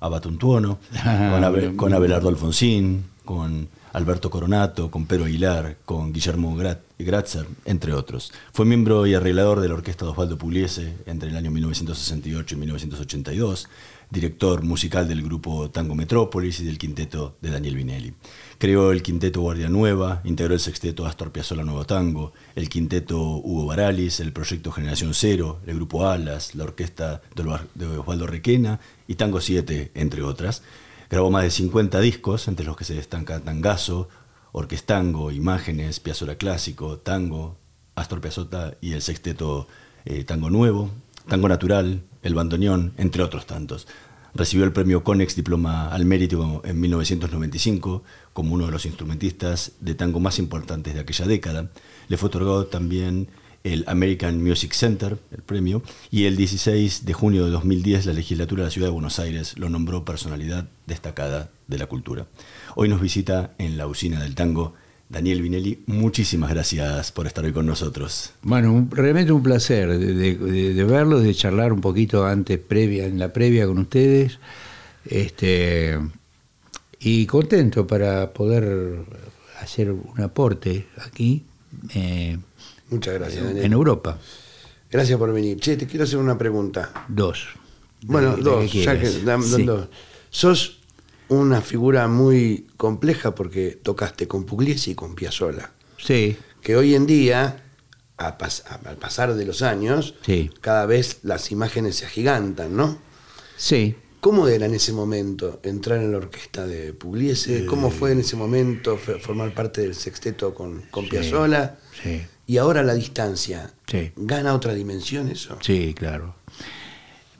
Abatuntuono, con, con Abelardo Alfonsín, con Alberto Coronato, con Pedro Aguilar, con Guillermo Gratzer, entre otros. Fue miembro y arreglador de la orquesta de Osvaldo Pugliese entre el año 1968 y 1982, director musical del grupo Tango Metrópolis y del quinteto de Daniel Vinelli. Creó el quinteto Guardia Nueva, integró el sexteto Astor Piazzolla Nuevo Tango, el quinteto Hugo Baralis, el proyecto Generación Cero, el grupo Alas, la orquesta de Osvaldo Requena y Tango 7, entre otras. Grabó más de 50 discos, entre los que se destacan Tangazo, Orquestango, Imágenes, Piazzolla Clásico, Tango, Astor Piazzolla y el sexteto eh, Tango Nuevo, Tango Natural, El Bandoneón, entre otros tantos. Recibió el premio Conex Diploma al Mérito en 1995 como uno de los instrumentistas de tango más importantes de aquella década. Le fue otorgado también el American Music Center, el premio, y el 16 de junio de 2010 la legislatura de la Ciudad de Buenos Aires lo nombró personalidad destacada de la cultura. Hoy nos visita en la usina del tango Daniel Vinelli, muchísimas gracias por estar hoy con nosotros. Bueno, realmente un placer de, de, verlos, de charlar un poquito antes, previa, en la previa con ustedes. Este, y contento para poder hacer un aporte aquí. Eh, Muchas gracias. En, Europa. Gracias por venir. Che, te quiero hacer una pregunta. Dos. Bueno, dos, ya que dos. Sos una figura muy compleja porque tocaste con Pugliese y con Piazzolla. Sí. Que hoy en día, al pasar de los años, cada vez las imágenes se agigantan, ¿no? Sí. ¿Cómo era en ese momento entrar en la orquesta de Pugliese? ¿Cómo fue en ese momento formar parte del sexteto con, con Piazzolla? Sí. Y ahora la distancia, ¿gana otra dimensión eso? Sí, claro.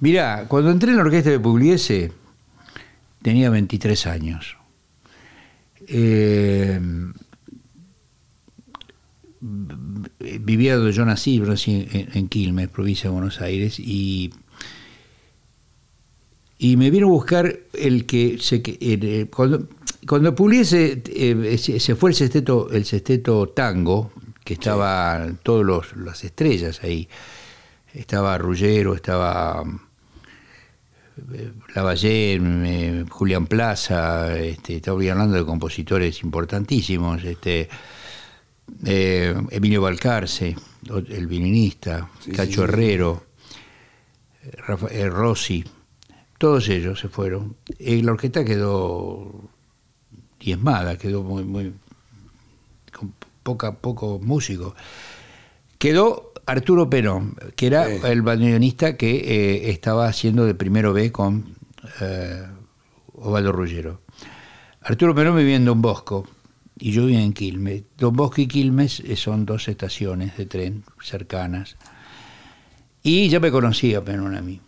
Mirá, cuando entré en la orquesta de Pugliese, tenía 23 años. Eh, vivía donde yo nací, en, Quilmes, provincia de Buenos Aires, y, y me vino a buscar el que se, eh, cuando, cuando Pugliese eh, se fue el sexteto, el sexteto tango, que estaba todas las estrellas ahí, estaba Rullero, estaba Lavallén, eh, Julián Plaza, este, estaba hablando de compositores importantísimos, este, eh, Emilio Balcarce, el violinista, Cacho Herrero, Rossi, todos ellos se fueron. Y la orquesta quedó diezmada, quedó muy, muy con poca, pocos músicos. Quedó Arturo Perón, que era el bandoneonista que eh, estaba haciendo de primero B con eh, Osvaldo Ruggero. Arturo Perón vivía en Don Bosco y yo vivía en Quilmes. Don Bosco y Quilmes eh, son dos estaciones de tren cercanas. Y ya me conocía Perón a mí.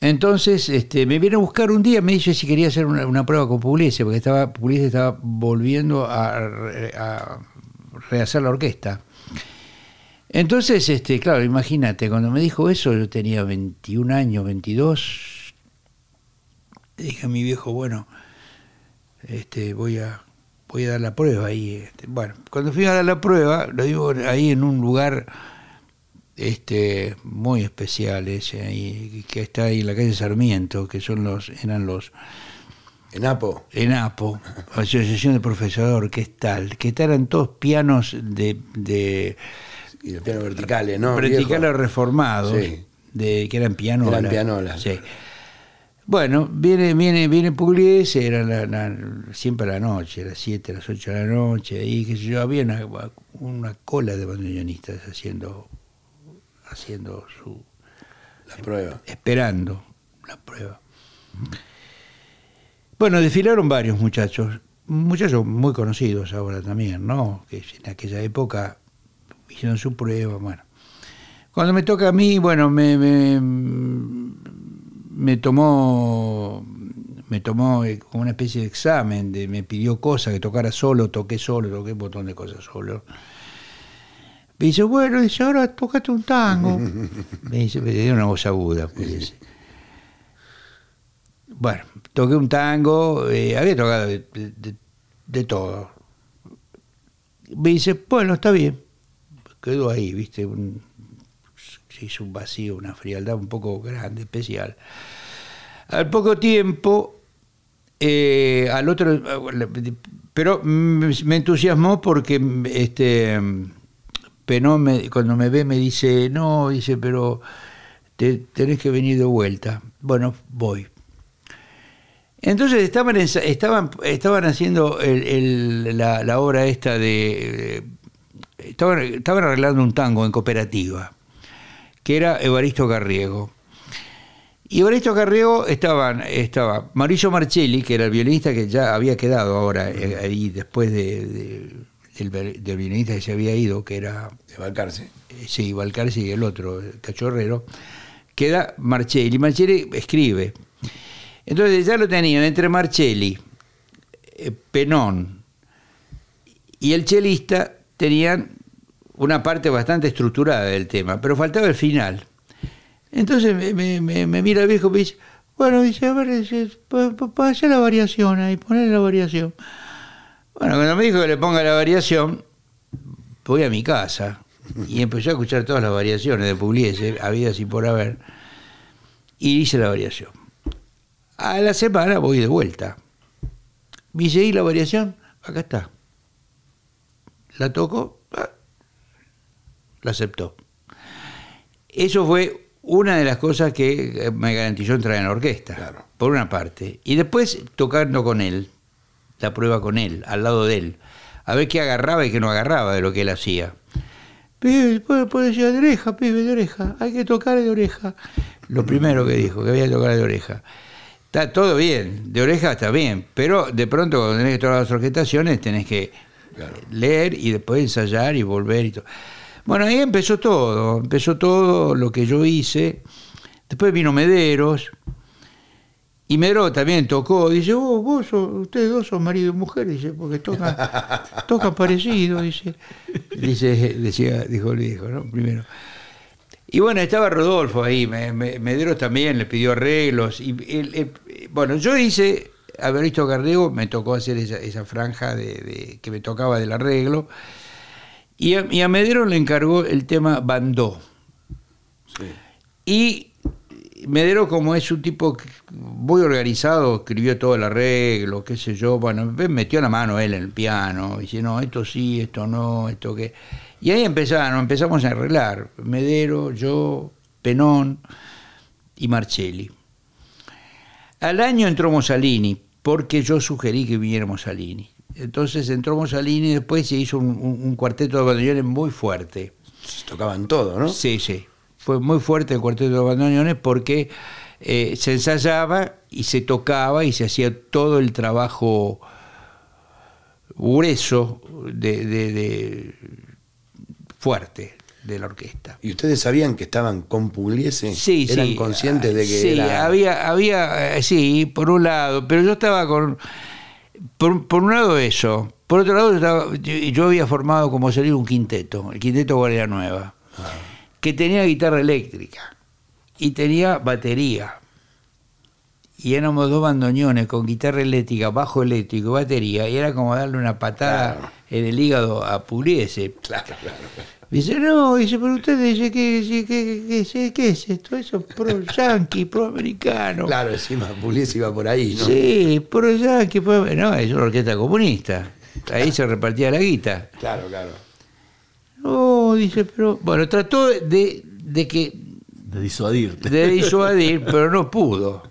Entonces este, me viene a buscar un día, me dice si quería hacer una, prueba con Pugliese, porque estaba, Pugliese estaba volviendo a, a rehacer la orquesta. Entonces, este, claro, imagínate, cuando me dijo eso, yo tenía 21 años, 22, dije a mi viejo, bueno, este, voy a voy a dar la prueba ahí. Este, bueno, cuando fui a dar la prueba, lo digo ahí en un lugar este muy especial ese ahí, que está ahí en la calle Sarmiento, que son los, eran los ENAPO. ENAPO, Asociación de Profesor, que es tal, que eran todos pianos de y los pianos verticales, ¿no? Verticales reformados, de, que eran pianolas. Eran pianolas. Sí. Bueno, viene, viene, viene Pugliese, era la, siempre a la noche, a las 7, a las 8 de la noche, y que yo, había una, cola de bandoneonistas haciendo, haciendo su... La prueba. Esperando la prueba. Bueno, desfilaron varios muchachos, muchachos muy conocidos ahora también, ¿no? Que en aquella época hicieron su prueba, bueno. Cuando me toca a mí, bueno, me, me, me tomó me tomó eh, como una especie de examen, de, me pidió cosas, que tocara solo, toqué solo, toqué un montón de cosas solo. Me dice, bueno, dice, ahora tocate un tango. me dice, me dio una voz aguda. Pues, bueno, toqué un tango, eh, había tocado de, todo. Me dice, bueno, está bien. Quedó ahí, viste, se hizo un vacío, una frialdad un poco grande, especial. Al poco tiempo, eh, al otro, pero me entusiasmó porque este Penón cuando me ve me dice, no, dice, pero te, tenés que venir de vuelta. Bueno, voy. Entonces estaban, estaban, estaban haciendo la, obra esta de... Estaban, estaban arreglando un tango en cooperativa, que era Evaristo Carriego. Y Evaristo Carriego estaban, estaba Mauricio Marcelli, que era el violinista que ya había quedado ahora eh, ahí después de del, violinista que se había ido, que era... De Valcarce. Eh, sí, Valcarce y el otro, Cachorrero, queda Marcelli. Marcelli escribe. Entonces ya lo tenían entre Marcelli, eh, Penón y el chelista, tenían una parte bastante estructurada del tema, pero faltaba el final. Entonces me, mira el viejo y dice, bueno, dice, a ver, dice, hacer la variación ahí, poner la variación. Bueno, cuando me dijo que le ponga la variación, voy a mi casa y empecé a escuchar todas las variaciones de Pugliese, había así por haber, y hice la variación. A la semana voy de vuelta. Me dice, ¿y la variación? Acá está. La toco, la aceptó. Eso fue una de las cosas que me garantizó entrar en la orquesta, por una parte. Y después tocando con él la prueba con él, al lado de él, a ver qué agarraba y qué no agarraba de lo que él hacía. Pibe, puede, decir de oreja, pibe, de oreja, hay que tocar de oreja. Lo primero que dijo, que había que tocar de oreja. Está todo bien, de oreja está bien, pero de pronto cuando tenés que tocar las orquestaciones tenés que leer y después ensayar y volver y todo. Bueno, ahí empezó todo, empezó todo lo que yo hice. Después vino Mederos, y Mero también tocó, dice, vos, vos ustedes dos son marido y mujer, dice, porque tocan, tocan parecido, dice. Dice, decía, dijo el viejo, ¿no? Primero. Y bueno, estaba Rodolfo ahí, Mederos también le pidió arreglos. Y bueno, yo hice, haber visto Carrego, me tocó hacer esa, franja de, que me tocaba del arreglo. Y a, y a Medero le encargó el tema Bandó. Sí. Y Medero, como es un tipo muy organizado, escribió todo el arreglo, qué sé yo, bueno, metió la mano él en el piano, dice, no, esto sí, esto no, esto qué. Y ahí empezaron, empezamos a arreglar, Medero, yo, Penón y Marcelli. Al año entró Mussolini, porque yo sugerí que viniera Mussolini. Entonces entró Mussolini y después se hizo un, cuarteto de bandoneones muy fuerte. tocaban todo, ¿no? Sí, sí fue muy fuerte el cuarteto de bandoneones porque eh, se ensayaba y se tocaba y se hacía todo el trabajo grueso de, fuerte de la orquesta. ¿Y ustedes sabían que estaban con Pugliese? Sí, ¿Eran conscientes de que sí, había, había, eh, sí, por un lado, pero yo estaba con, por, un lado eso, por otro lado yo, había formado como salir un quinteto, el quinteto Guardia Nueva. Ah que tenía guitarra eléctrica y tenía batería. Y éramos dos bandoneones con guitarra eléctrica, bajo eléctrico y batería, y era como darle una patada en el hígado a Pugliese. Claro, claro. Dice, no, dice, pero usted dice, ¿qué, qué, qué, es esto? Eso es pro yankee, pro americano. Claro, encima Pugliese iba por ahí, ¿no? Sí, pro yankee, pro... No, es una orquesta comunista. Ahí se repartía la guita. Claro, claro. Oh, dice, pero. Bueno, trató de, de que. De disuadir. De disuadir, pero no pudo.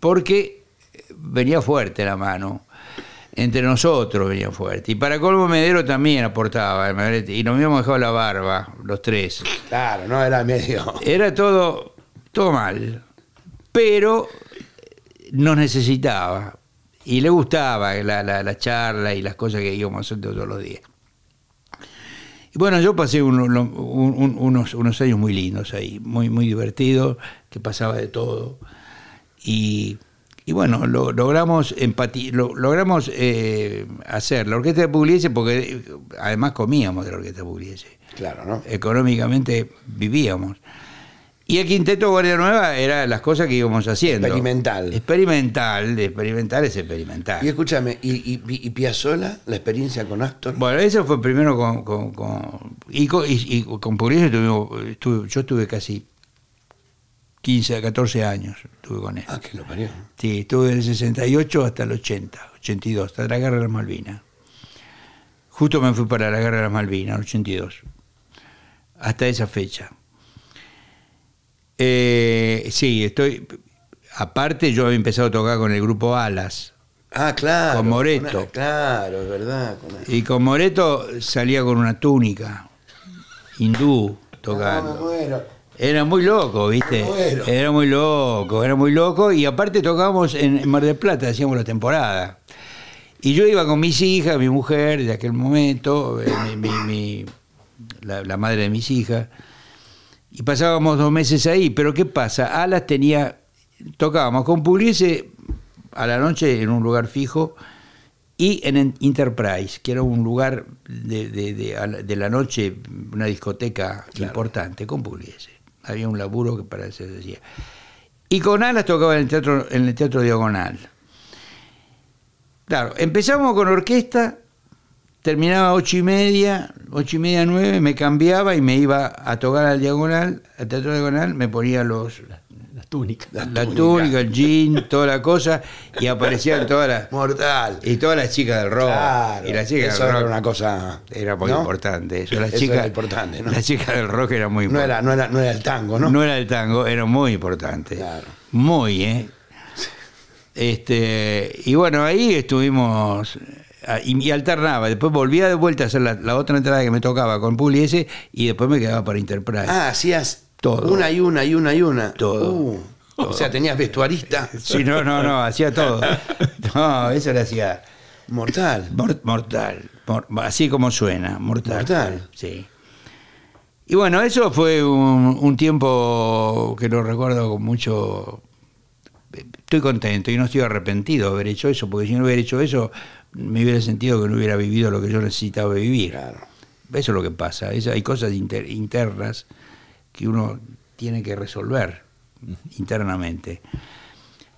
Porque venía fuerte la mano. Entre nosotros venía fuerte. Y para colmo Medero también aportaba. Y nos habíamos dejado la barba, los tres. Claro, no era medio. Era todo, todo mal. Pero nos necesitaba. Y le gustaba la, la charla y las cosas que íbamos haciendo todos los días. Bueno, yo pasé unos, unos años muy lindos ahí, muy, muy divertidos, que pasaba de todo. Y, bueno, logramos empatía, logramos eh, hacer la orquesta de Pugliese porque además comíamos de la orquesta de Pugliese. Claro, ¿no? Económicamente vivíamos. Y el quinteto Guardia Nueva era las cosas que íbamos haciendo. Experimental. Experimental, experimental es experimental. Y escúchame, ¿y, y, Piazzola, la experiencia con Astor? Bueno, eso fue primero con. con, y, con, y, con tuvimos, yo estuve casi 15 a 14 años estuve con él. Ah, que lo parió. Sí, estuve del 68 hasta el 80, 82, hasta la guerra de las Malvinas. Justo me fui para la guerra de las Malvinas, 82. Hasta esa fecha. Eh, sí, estoy. Aparte, yo había empezado a tocar con el grupo Alas. Ah, claro. Con Moreto. claro, es verdad. y con Moreto salía con una túnica hindú tocando. Era muy loco, ¿viste? Era muy loco, era muy loco. Y aparte tocábamos en Mar del Plata, hacíamos la temporada. Y yo iba con mis hijas, mi mujer de aquel momento, eh, la madre de mis hijas y pasábamos dos meses ahí. Pero ¿qué pasa? Alas tenía, tocábamos con Pugliese a la noche en un lugar fijo y en Enterprise, que era un lugar de, la noche, una discoteca importante con Pugliese. Había un laburo que para eso se decía. Y con Alas tocaba en el teatro, en el teatro Diagonal. Claro, empezamos con orquesta terminaba ocho y media, ocho y media, nueve, me cambiaba y me iba a tocar al diagonal, al teatro diagonal, me ponía los las túnicas. La, túnica, el jean, toda la cosa, y aparecían todas las. Mortal. Y todas las chicas del rock. Claro, y las chicas eso era una cosa. Era muy importante. Eso, las era importante, ¿no? Las chicas del rock era muy importante. No era, no, era, no era el tango, ¿no? No era el tango, era muy importante. Claro. Muy, ¿eh? Este, y bueno, ahí estuvimos Ah, y, alternaba. Después volvía de vuelta a hacer la, otra entrada que me tocaba con Pugliese y después me quedaba para Enterprise. Ah, hacías todo. Una y una y una y una. Todo. Uh, o sea, tenías vestuarista. Sí, no, no, no, hacía todo. No, eso lo hacía. Mortal. mortal. así como suena, mortal. Mortal. Sí. Y bueno, eso fue un, un tiempo que lo recuerdo con mucho estoy contento y no estoy arrepentido de haber hecho eso, porque si no hubiera hecho eso, me hubiera sentido que no hubiera vivido lo que yo necesitaba vivir. Eso es lo que pasa. hay cosas internas que uno tiene que resolver internamente.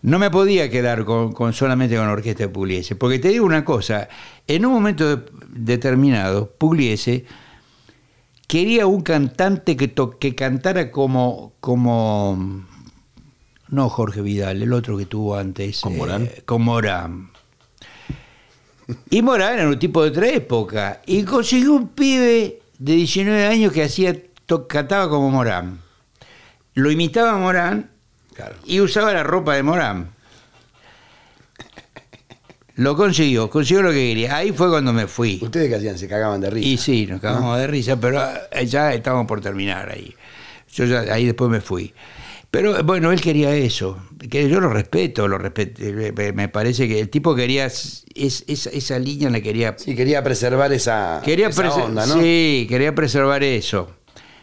No me podía quedar con, solamente con la orquesta de Pugliese, porque te digo una cosa, en un momento determinado, Pugliese quería un cantante que, que cantara como, como, no Jorge Vidal, el otro que tuvo antes. ¿Con Morán? Eh, con Morán. Y Morán era un tipo de otra época. Y consiguió un pibe de 19 años que hacía cantaba como Morán. Lo imitaba Morán y usaba la ropa de Morán. Lo consiguió, consiguió lo que quería. Ahí fue cuando me fui. ¿Ustedes qué hacían? ¿Se cagaban de risa? Y sí, nos cagamos de risa, pero ya estábamos por terminar ahí. Yo ya, ahí después me fui. Pero bueno, él quería eso. Que yo lo respeto, lo respeto. Me parece que el tipo quería es, esa, línea la quería. Sí, quería preservar esa, quería onda, ¿no? Sí, quería preservar eso.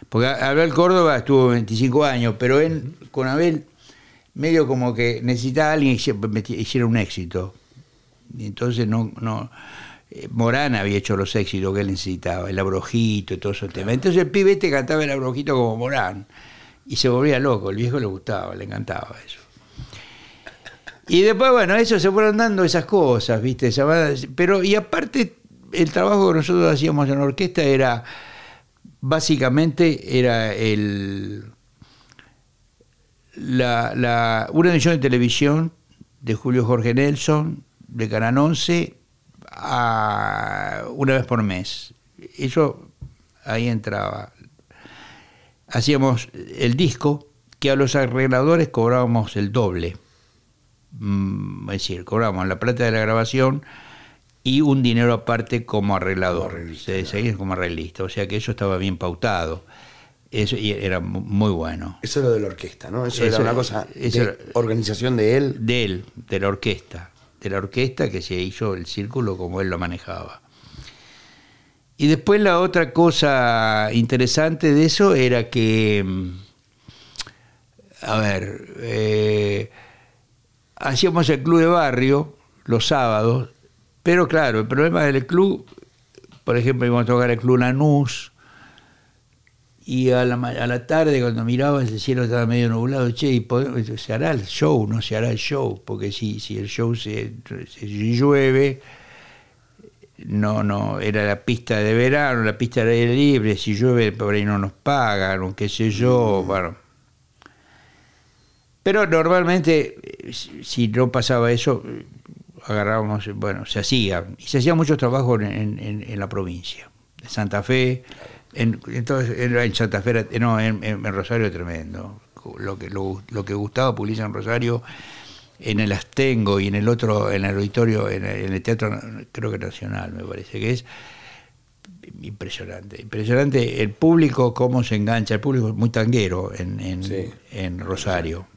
Porque Abel Córdoba estuvo 25 años, pero él con Abel medio como que necesitaba a alguien que hiciera un éxito. Y entonces no, no. Eh, Morán había hecho los éxitos que él necesitaba, el abrojito y todo eso. Entonces el pibete cantaba el abrojito como Morán y se volvía loco, el viejo le gustaba, le encantaba eso. Y después, bueno, eso se fueron dando esas cosas, ¿viste? Pero, y aparte, el trabajo que nosotros hacíamos en la orquesta era, básicamente, era el, la, una emisión de televisión de Julio Jorge Nelson, de Canal 11, a, una vez por mes. Eso ahí entraba hacíamos el disco que a los arregladores cobrábamos el doble. Mm, es decir, cobrábamos la plata de la grabación y un dinero aparte como arreglador. Se como arreglista. O sea que eso estaba bien pautado. Eso y era muy bueno. Eso era de la orquesta, ¿no? Eso, era una cosa de organización de él. De él, de la orquesta. De la orquesta que se hizo el círculo como él lo manejaba. Y después la otra cosa interesante de eso era que, mm, a ver, eh, hacíamos el club de barrio los sábados, pero claro, el problema del club, por ejemplo, íbamos a tocar el club Lanús, y a la, a la tarde cuando miraba el cielo estaba medio nublado, che, y se hará el show, no se hará el show, porque si, si el show se, llueve, no, no, era la pista de verano, la pista de aire libre, si llueve por ahí no nos pagan, o qué sé yo, mm. bueno. Pero normalmente, si no pasaba eso, agarrábamos, bueno, se hacía, y se hacía mucho trabajo en, en la provincia, de Santa Fe, en, entonces, en Santa Fe, no, en, Rosario tremendo. Lo que, lo, que Gustavo publica en Rosario, en el Astengo y en el otro, en el auditorio, en el, Teatro, creo que Nacional, me parece que es impresionante. Impresionante el público, cómo se engancha. El público es muy tanguero en, en Rosario.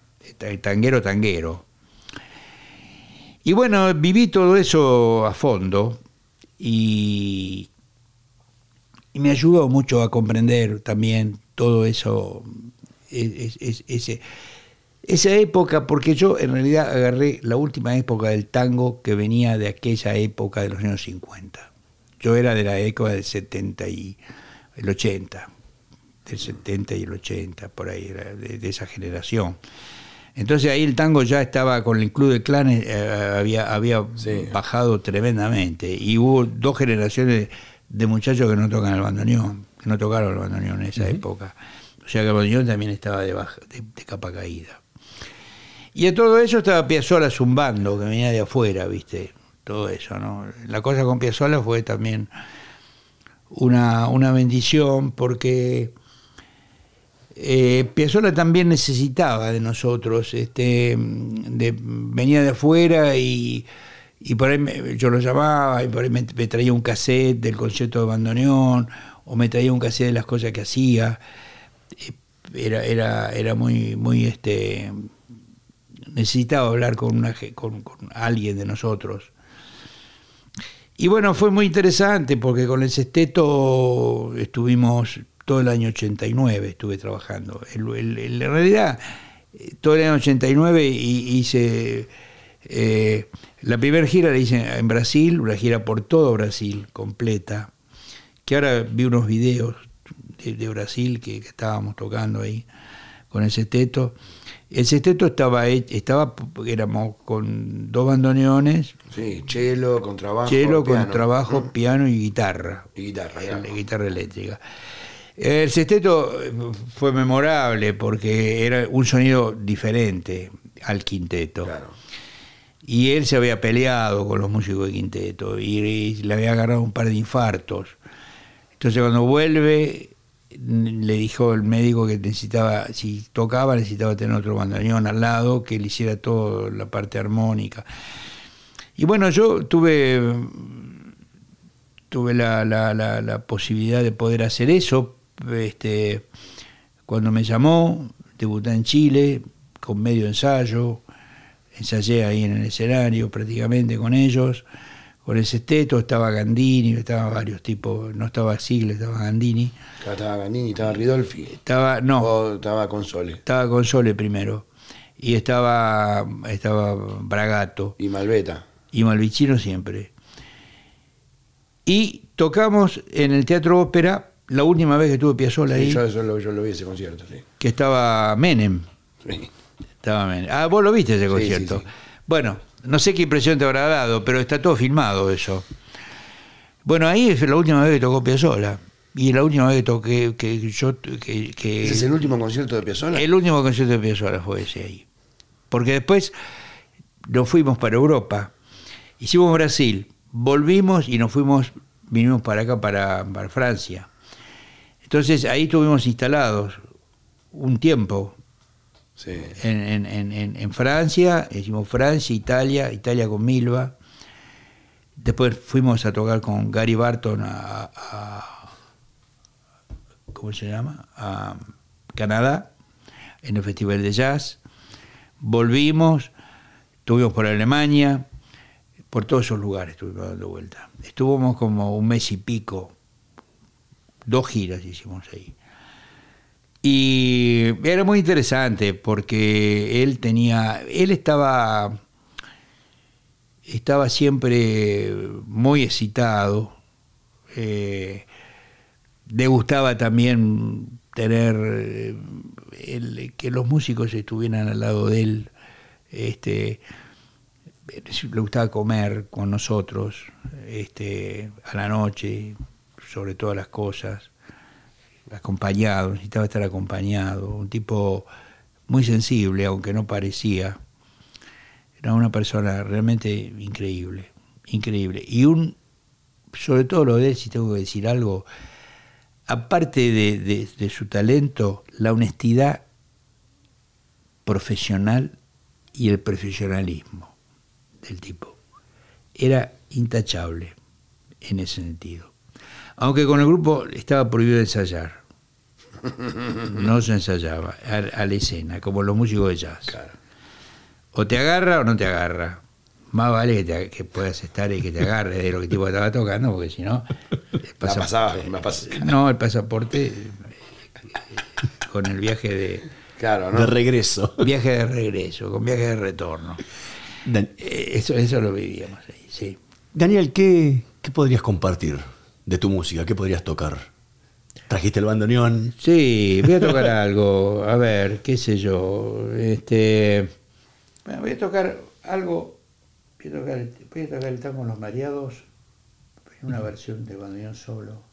Tanguero, tanguero. Y bueno, viví todo eso a fondo y y me ayudó mucho a comprender también todo eso, ese, esa época, porque yo en realidad agarré la última época del tango que venía de aquella época de los años 50. Yo era de la época del 70 y el 80, del 70 y el 80, por ahí, de, esa generación. Entonces ahí el tango ya estaba con el Club de Clanes, eh, había, había bajado tremendamente y hubo dos generaciones de muchachos que no tocan el bandoneón, que no tocaron el bandoneón en esa época. O sea que el bandoneón también estaba de, de, capa caída. Y a todo eso estaba Piazzolla zumbando, que venía de afuera, ¿viste? Todo eso, ¿no? La cosa con Piazzolla fue también una, una bendición porque eh, Piazzolla también necesitaba de nosotros, este, venía de afuera y y por ahí yo lo llamaba y por ahí me, traía un cassette del concierto de bandoneón o me traía un cassette de las cosas que hacía. Era, era, era muy, muy este necesitaba hablar con, una, con, alguien de nosotros. Y bueno, fue muy interesante porque con el sexteto estuvimos todo el año 89, estuve trabajando. en realidad, todo el año 89 hice... Eh, la primera gira la hice en Brasil, una gira por todo Brasil, completa, que ahora vi unos videos de, Brasil que, estábamos tocando ahí con el sexteto. El sexteto estaba, estaba éramos con dos bandoneones. Sí, cello, contrabajo. Cello, contrabajo, mm. piano y guitarra. Y guitarra, ya. Guitarra eléctrica. El sexteto fue memorable porque era un sonido diferente al quinteto. Claro y él se había peleado con los músicos de quinteto y, le había agarrado un par de infartos. Entonces cuando vuelve le dijo el médico que necesitaba, si tocaba necesitaba tener otro bandoneón al lado que le hiciera toda la parte armónica. Y bueno, yo tuve, tuve la, la, la, posibilidad de poder hacer eso. Este, cuando me llamó, debuté en Chile con medio ensayo, ensayé ahí en el escenario prácticamente con ellos, con el sexteto, estaba Gandini, estaba varios tipos, no estaba Sigle, estaba Gandini. Estaba Gandini, estaba Ridolfi. Estaba, no. O estaba Console. Estaba Console primero. Y estaba, estaba Bragato. Y Malveta. Y Malvicino siempre. Y tocamos en el Teatro Ópera la última vez que tuve Piazzolla ahí. Yo, lo, yo lo vi ese concierto, sí. Que estaba Menem. Sí. Ah, vos lo viste ese concierto. Bueno, no sé qué impresión te habrá dado, pero está todo filmado eso. Bueno, ahí es la última vez que tocó Piazzolla. Y la última vez que toqué, que yo... Que, ¿Ese es el último concierto de Piazzolla? El último concierto de Piazzolla fue ese ahí. Porque después nos fuimos para Europa, hicimos Brasil, volvimos y nos fuimos, vinimos para acá, para, para Francia. Entonces ahí estuvimos instalados un tiempo, en, Francia, hicimos Francia, Italia, Italia con Milva. Después fuimos a tocar con Gary Barton a, ¿cómo se llama? A Canadá, en el Festival de Jazz. Volvimos, estuvimos por Alemania, por todos esos lugares estuvimos dando vuelta. Estuvimos como un mes y pico, dos giras hicimos ahí. Y era muy interesante porque él tenía, él estaba estaba siempre muy excitado. Eh, le gustaba también tener eh, que los músicos estuvieran al lado de él. Este, le gustaba comer con nosotros este, a la noche, sobre todas las cosas, acompañado, necesitaba estar acompañado, un tipo muy sensible, aunque no parecía. Era una persona realmente increíble, increíble. Y un, sobre todo lo de él, si tengo que decir algo, aparte de, su talento, la honestidad profesional y el profesionalismo del tipo. Era intachable en ese sentido. Aunque con el grupo estaba prohibido ensayar. No se ensayaba a, la escena, como los músicos de jazz. O te agarra o no te agarra. Más vale que, puedas estar y que te agarre de lo que tipo estaba tocando, porque si no. pasaba, No, el pasaporte con el viaje de. Claro, De regreso. Viaje de regreso, con viaje de retorno. Eh, eso, eso lo vivíamos ahí, sí. Daniel, ¿qué, ¿qué podrías compartir de tu música? ¿Qué podrías tocar? ¿Trajiste el bandoneón? Sí, voy a tocar algo. A ver, qué sé yo. Este, voy a tocar algo. Voy a tocar, voy a tocar el tango Los Mareados una versión de bandoneón solo.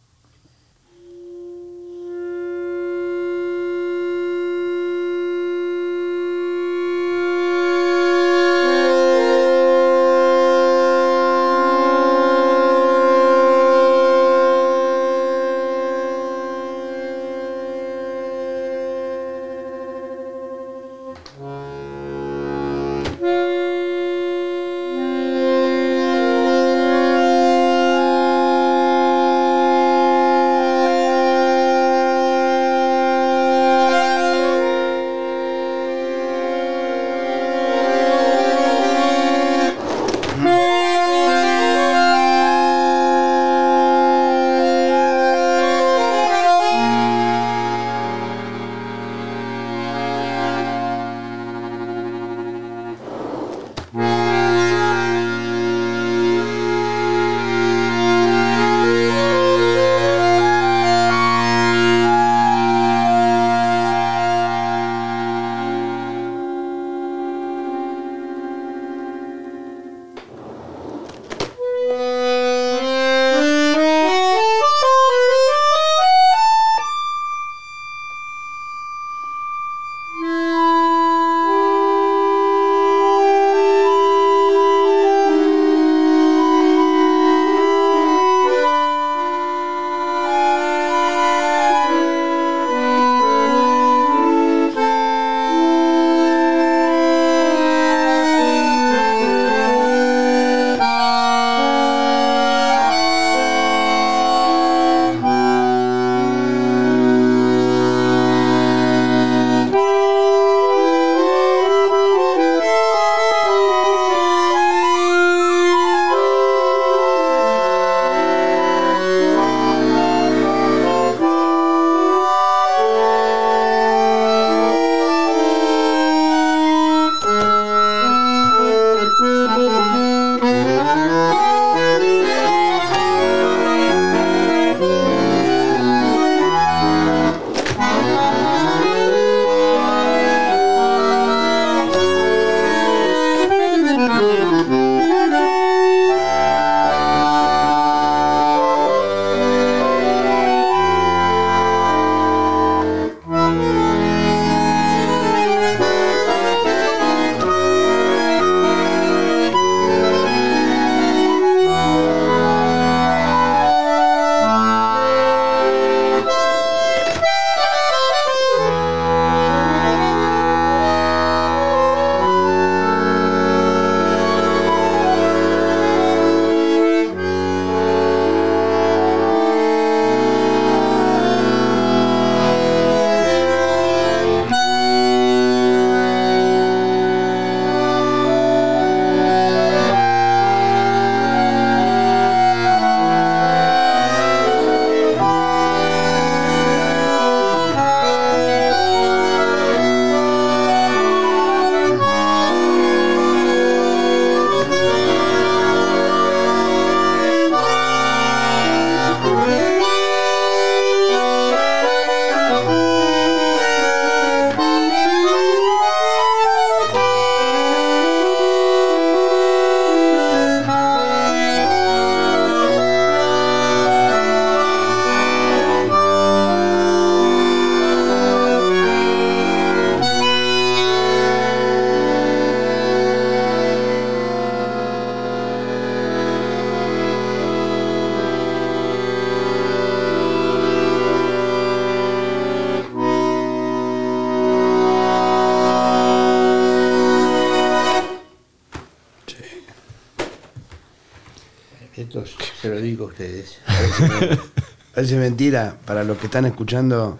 Parece, mentira, para los que están escuchando,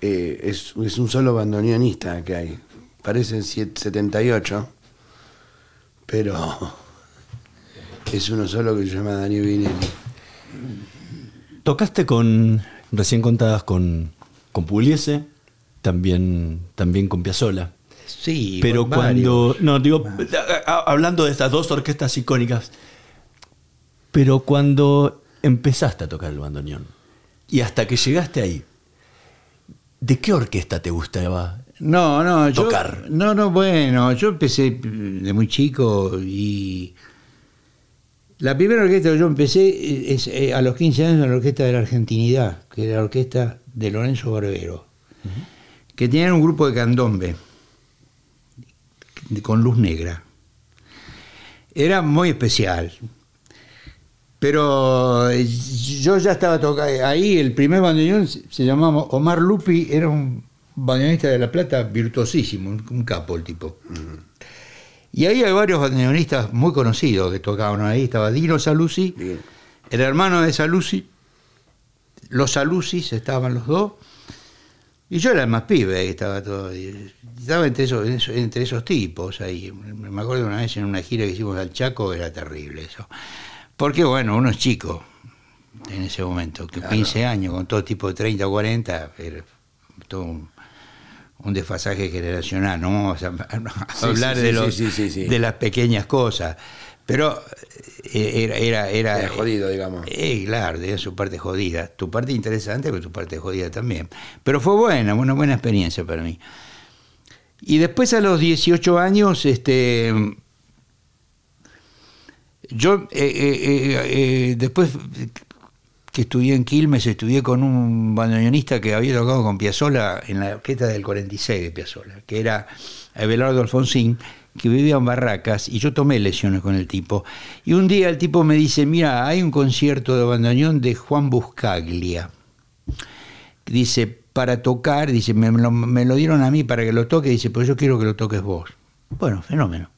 eh, es, es, un solo bandoneonista que hay. Parecen 78, pero es uno solo que se llama Daniel Vinelli. Tocaste con, recién contadas con, con Pugliese, también, también con Piazzolla. Sí, pero cuando. No, digo, hablando de estas dos orquestas icónicas, pero cuando empezaste a tocar el bandoneón y hasta que llegaste ahí, ¿de qué orquesta te gustaba no, no, tocar? no, no, bueno, yo empecé de muy chico y. La primera orquesta que yo empecé es, eh, a los 15 años en la Orquesta de la Argentinidad, que era la orquesta de Lorenzo Barbero, que tenían un grupo de candombe con luz negra. Era muy especial. Pero eh, yo ya estaba tocando ahí, el primer bandoneón se llamaba Omar Lupi, era un bandoneonista de La Plata virtuosísimo, un capo el tipo. Y ahí hay varios bandoneonistas muy conocidos que tocaban ahí. Estaba Dino Saluzzi, el hermano de Saluzzi, los Saluzzi estaban los dos. Y yo era el más pibe, estaba todo. Estaba entre esos, entre esos tipos ahí. Me acuerdo una vez en una gira que hicimos al Chaco, era terrible eso. Porque bueno, uno es chico en ese momento, que 15 años, con todo tipo de 30 o 40, era todo un, desfasaje generacional, no vamos a, hablar de, los, de las pequeñas cosas. Pero eh, era... Era, era, jodido, digamos. Eh, claro, de su parte jodida. Tu parte interesante, pero tu parte jodida también. Pero fue buena, una buena experiencia para mí. Y después a los 18 años, este, yo eh, después que estudié en Quilmes, estudié con un bandoneonista que había tocado con Piazzolla en la orquesta del 46 de Piazzolla, que era Abelardo Alfonsín, que vivía en Barracas y yo tomé lesiones con el tipo. Y un día el tipo me dice, mira, hay un concierto de bandoneón de Juan Buscaglia. Dice, para tocar, dice, me lo, dieron a mí para que lo toque, dice, pues yo quiero que lo toques vos. Bueno, fenómeno.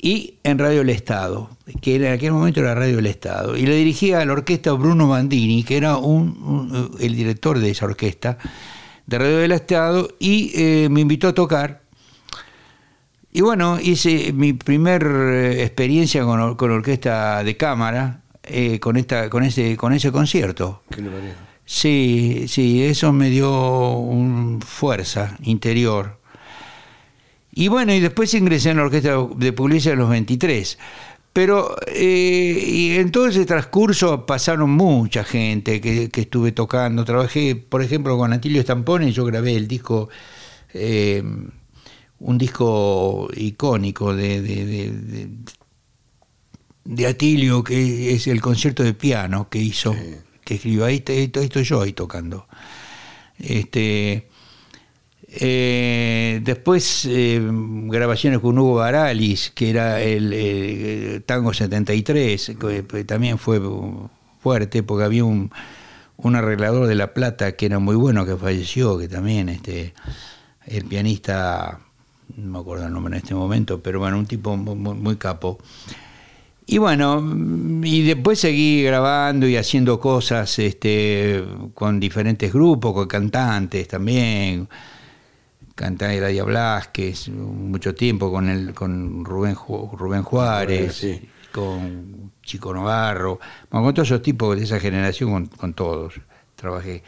Y en Radio El Estado, que en aquel momento era Radio El Estado, y le dirigía a la orquesta Bruno Bandini, que era un, el director de esa orquesta de Radio del Estado, y eh, me invitó a tocar y bueno, hice mi primer eh, experiencia con, con orquesta de cámara, eh, con, esta, con, ese, con ese concierto. ¿Qué le sí, sí, eso me dio un fuerza interior. Y bueno, y después ingresé en la orquesta de publicidad a los 23. Pero eh, y en todo ese transcurso pasaron mucha gente que, que, estuve tocando. Trabajé, por ejemplo, con Atilio Stampone, yo grabé el disco un disco icónico de, de, de, Atilio, que es el concierto de piano que hizo, que escribió. Ahí, estoy yo ahí tocando. Este, eh, después eh, grabaciones con Hugo Baralis, que era el, Tango 73, que también fue fuerte porque había un, arreglador de La Plata que era muy bueno, que falleció, que también este, el pianista no me acuerdo el nombre en este momento, pero bueno, un tipo muy, capo. Y bueno, y después seguí grabando y haciendo cosas este, con diferentes grupos, con cantantes también. Canté Eladia Blasquez, mucho tiempo con el, con Rubén, Rubén Juárez, con Chico Novarro, con todos esos tipos de esa generación, con, con todos trabajé.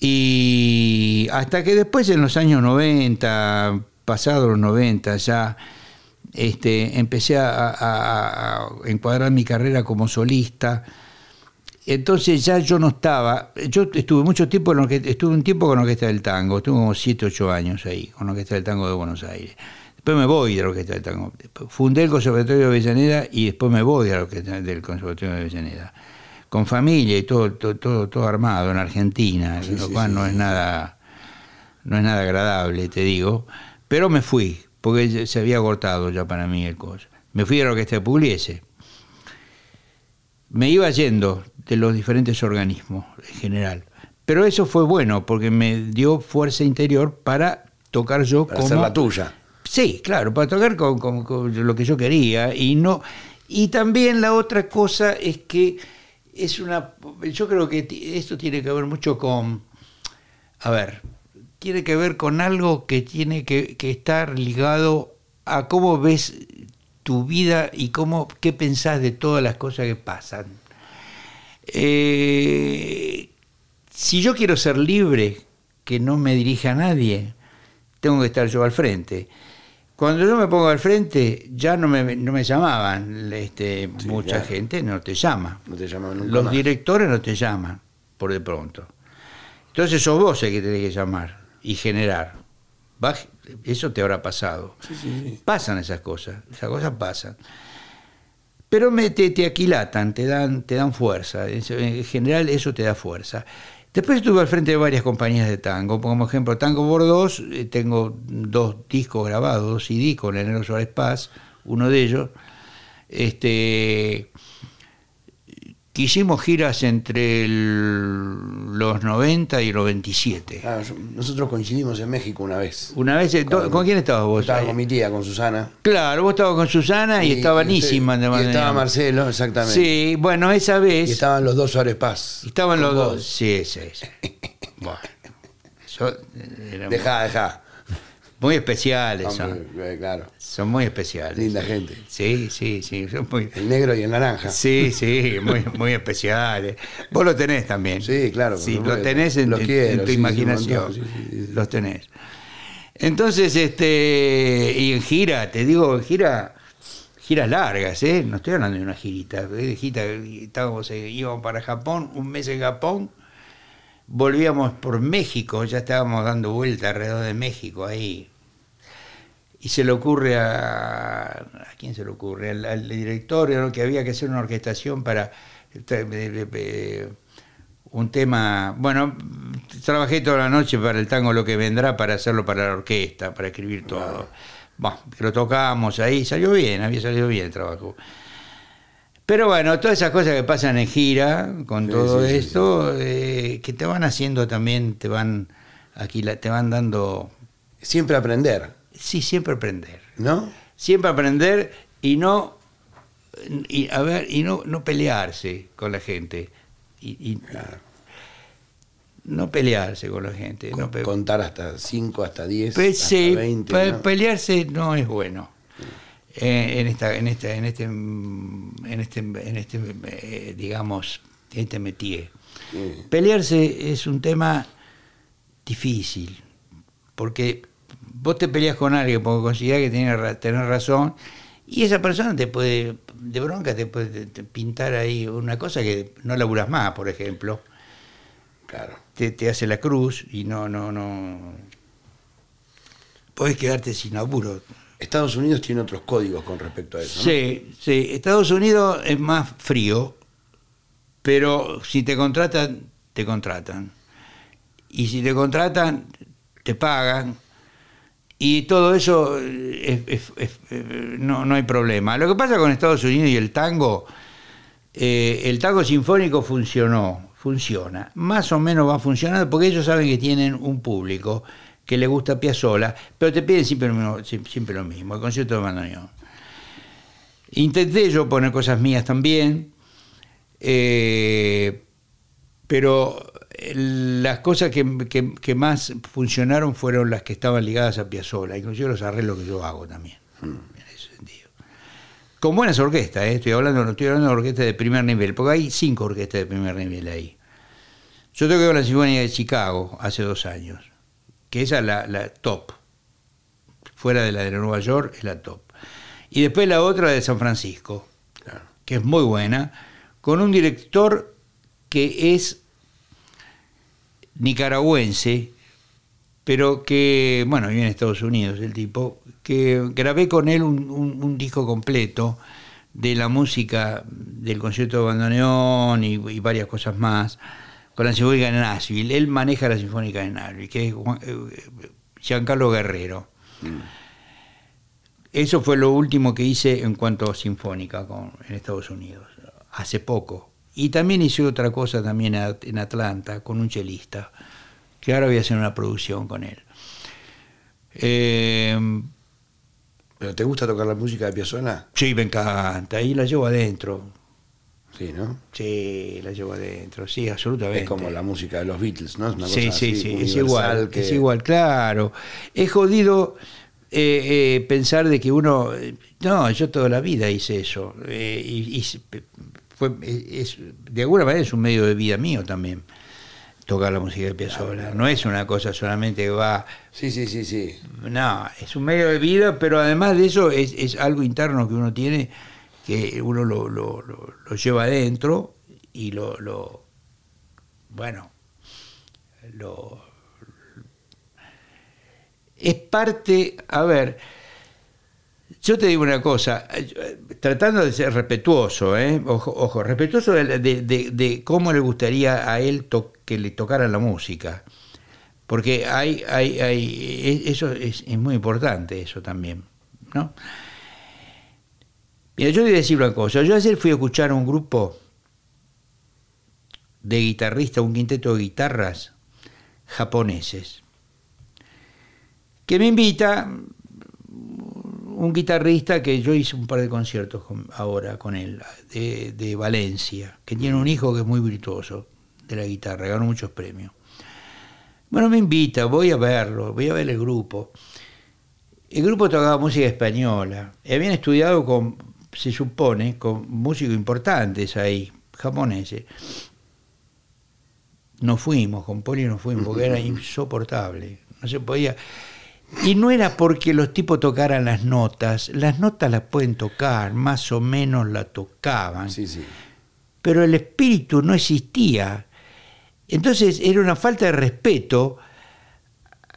Y hasta que después en los años 90, pasados los 90 ya, este, empecé a, encuadrar mi carrera como solista. Entonces ya yo no estaba, yo estuve mucho tiempo en que estuve un tiempo con la Orquesta del Tango, estuve como 7, 8 años ahí, con la Orquesta del Tango de Buenos Aires. Después me voy de la Orquesta del Tango. Fundé el Conservatorio de Avellaneda y después me voy de la Orquesta del Conservatorio de Avellaneda. Con familia y todo, todo, todo, armado en Argentina, lo cual no es nada, no es nada agradable, te digo. Pero me fui, porque se había agotado ya para mí el cosa. Me fui a la orquesta de Pugliese. Me iba yendo de los diferentes organismos en general. Pero eso fue bueno, porque me dio fuerza interior para tocar yo para hacer la tuya. Sí, claro, para tocar con, lo que yo quería. Y, no... y también la otra cosa es que es una. Yo creo que esto tiene que ver mucho con. A ver, tiene que ver con algo que tiene que, estar ligado a cómo ves tu vida y cómo qué pensás de todas las cosas que pasan. Eh, si yo quiero ser libre, que no me dirija a nadie, tengo que estar yo al frente. Cuando yo me pongo al frente, ya no me, no me llamaban. Este, mucha gente no te llama. No te llaman Los directores no te llaman, por de pronto. Entonces sos vos el que tenés que llamar y generar. Eso te habrá pasado. Pasan esas cosas, esas cosas pasan. Pero me, te, te, aquilatan, te dan, te dan fuerza. En general eso te da fuerza. Después estuve al frente de varias compañías de tango, como ejemplo Tango Bordos, eh, tengo dos discos grabados, dos CD con Enero Suárez Paz, uno de ellos. Este, hicimos giras entre los 90 y los 27. Ah, nosotros coincidimos en México una vez. Una vez, eh, ¿con, quién estabas vos? Estaba con mi tía, con Susana. Claro, vos estabas con Susana y, estaba Nísima. Y, estaba Marcelo, exactamente. Sí, bueno, esa vez... Y estaban los dos Suárez Paz. Estaban los dos, sí, sí, sí. bueno, Dejá, dejá. Muy especiales son. Eh, claro. Son muy especiales. Linda gente. Sí, sí, sí. Son muy... El negro y el naranja. Sí, sí, muy, muy especiales. Vos lo tenés también. Sí, claro. Sí, lo tenés en, tu imaginación. los tenés. Entonces, este, y en gira, te digo, en gira, giras largas, ¿eh? No estoy hablando de una girita. De gira, estábamos, eh, íbamos para Japón, un mes en Japón, volvíamos por México, ya estábamos dando vuelta alrededor de México ahí. Y se le ocurre a. ¿A quién se le ocurre? Al, director que había que hacer una orquestación para. Un tema. Bueno, trabajé toda la noche para el tango Lo que vendrá para hacerlo para la orquesta, para escribir todo. Bueno, lo tocábamos ahí, salió bien, había salido bien el trabajo. Pero bueno, todas esas cosas que pasan en gira, con todo esto, eh, que te van haciendo también, te van aquí te van dando. Siempre aprender. Sí, siempre aprender. ¿No? Siempre aprender y no. Y, a ver, y no, no pelearse con la gente. Y, No pelearse con la gente. no contar hasta 5, hasta 10. hasta 20, Pelearse no es bueno. En esta en este en este en este en este eh, digamos este métier. Pelearse es un tema difícil porque vos te peleas con alguien porque consideras que tiene tener razón y esa persona te puede de bronca te puede pintar ahí una cosa que no laburas más por ejemplo. Claro. Te, te hace la cruz y no no no puedes quedarte sin apuro Estados Unidos tiene otros códigos con respecto a eso. Sí, sí. Estados Unidos es más frío, pero si te contratan, te contratan. Y si te contratan, te pagan. Y todo eso no, hay problema. Lo que pasa con Estados Unidos y el tango, eh, el tango sinfónico funcionó, funciona. Más o menos va funcionando porque ellos saben que tienen un público que le gusta Piazzolla, pero te piden siempre lo mismo, siempre lo mismo el concierto de bandoneón. Intenté yo poner cosas mías también, eh, pero las cosas que, más funcionaron fueron las que estaban ligadas a Piazzolla, inclusive los arreglos que yo hago también, mm. en ese sentido. Con buenas orquestas, eh, estoy hablando, no estoy hablando de orquestas de primer nivel, porque hay cinco orquestas de primer nivel ahí. Yo toqué con la Sinfonía de Chicago hace dos años que esa es la, top. Fuera de la de Nueva York es la top. Y después la otra de San Francisco, que es muy buena, con un director que es nicaragüense, pero que, bueno, vive en Estados Unidos el tipo, que grabé con él un, disco completo de la música del concierto de bandoneón y varias cosas más con la Sinfónica de Nashville. Él maneja la Sinfónica de Nashville, que es eh, Giancarlo Guerrero. Mm. Eso fue lo último que hice en cuanto a Sinfónica con, en Estados Unidos, hace poco. Y también hice otra cosa también en Atlanta con un chelista, que ahora voy a hacer una producción con él. Eh, ¿Pero te gusta tocar la música de Piazzolla? Sí, me encanta, ahí la llevo adentro. Sí, ¿no? Sí, la llevo adentro, sí, absolutamente. Es como la música de los Beatles, ¿no? sí, sí, sí, es igual, es igual, claro. Es jodido eh, eh, pensar de que uno, no, yo toda la vida hice eso, eh, y, fue, es, de alguna manera es un medio de vida mío también tocar la música de Piazzolla. No es una cosa solamente que va. Sí, sí, sí, sí. No, es un medio de vida, pero además de eso es, es algo interno que uno tiene que uno lo, lo, lleva adentro y lo, lo bueno, lo, es parte, a ver, yo te digo una cosa, tratando de ser respetuoso, ¿eh? ojo, ojo, respetuoso de, de, de, cómo le gustaría a él que le tocara la música, porque hay, hay, hay eso es, es muy importante, eso también, ¿no? Mira, yo voy a decir una cosa. Yo ayer fui a escuchar a un grupo de guitarristas, un quinteto de guitarras japoneses, que me invita un guitarrista que yo hice un par de conciertos ahora con él, de, Valencia, que tiene un hijo que es muy virtuoso de la guitarra, ganó muchos premios. Bueno, me invita, voy a verlo, voy a ver el grupo. El grupo tocaba música española. Habían estudiado con se supone, con músicos importantes ahí, japoneses. No fuimos, con Poli no fuimos, porque era insoportable. No se podía. Y no era porque los tipos tocaran las notas, las notas las pueden tocar, más o menos la tocaban. Sí, sí. Pero el espíritu no existía. Entonces era una falta de respeto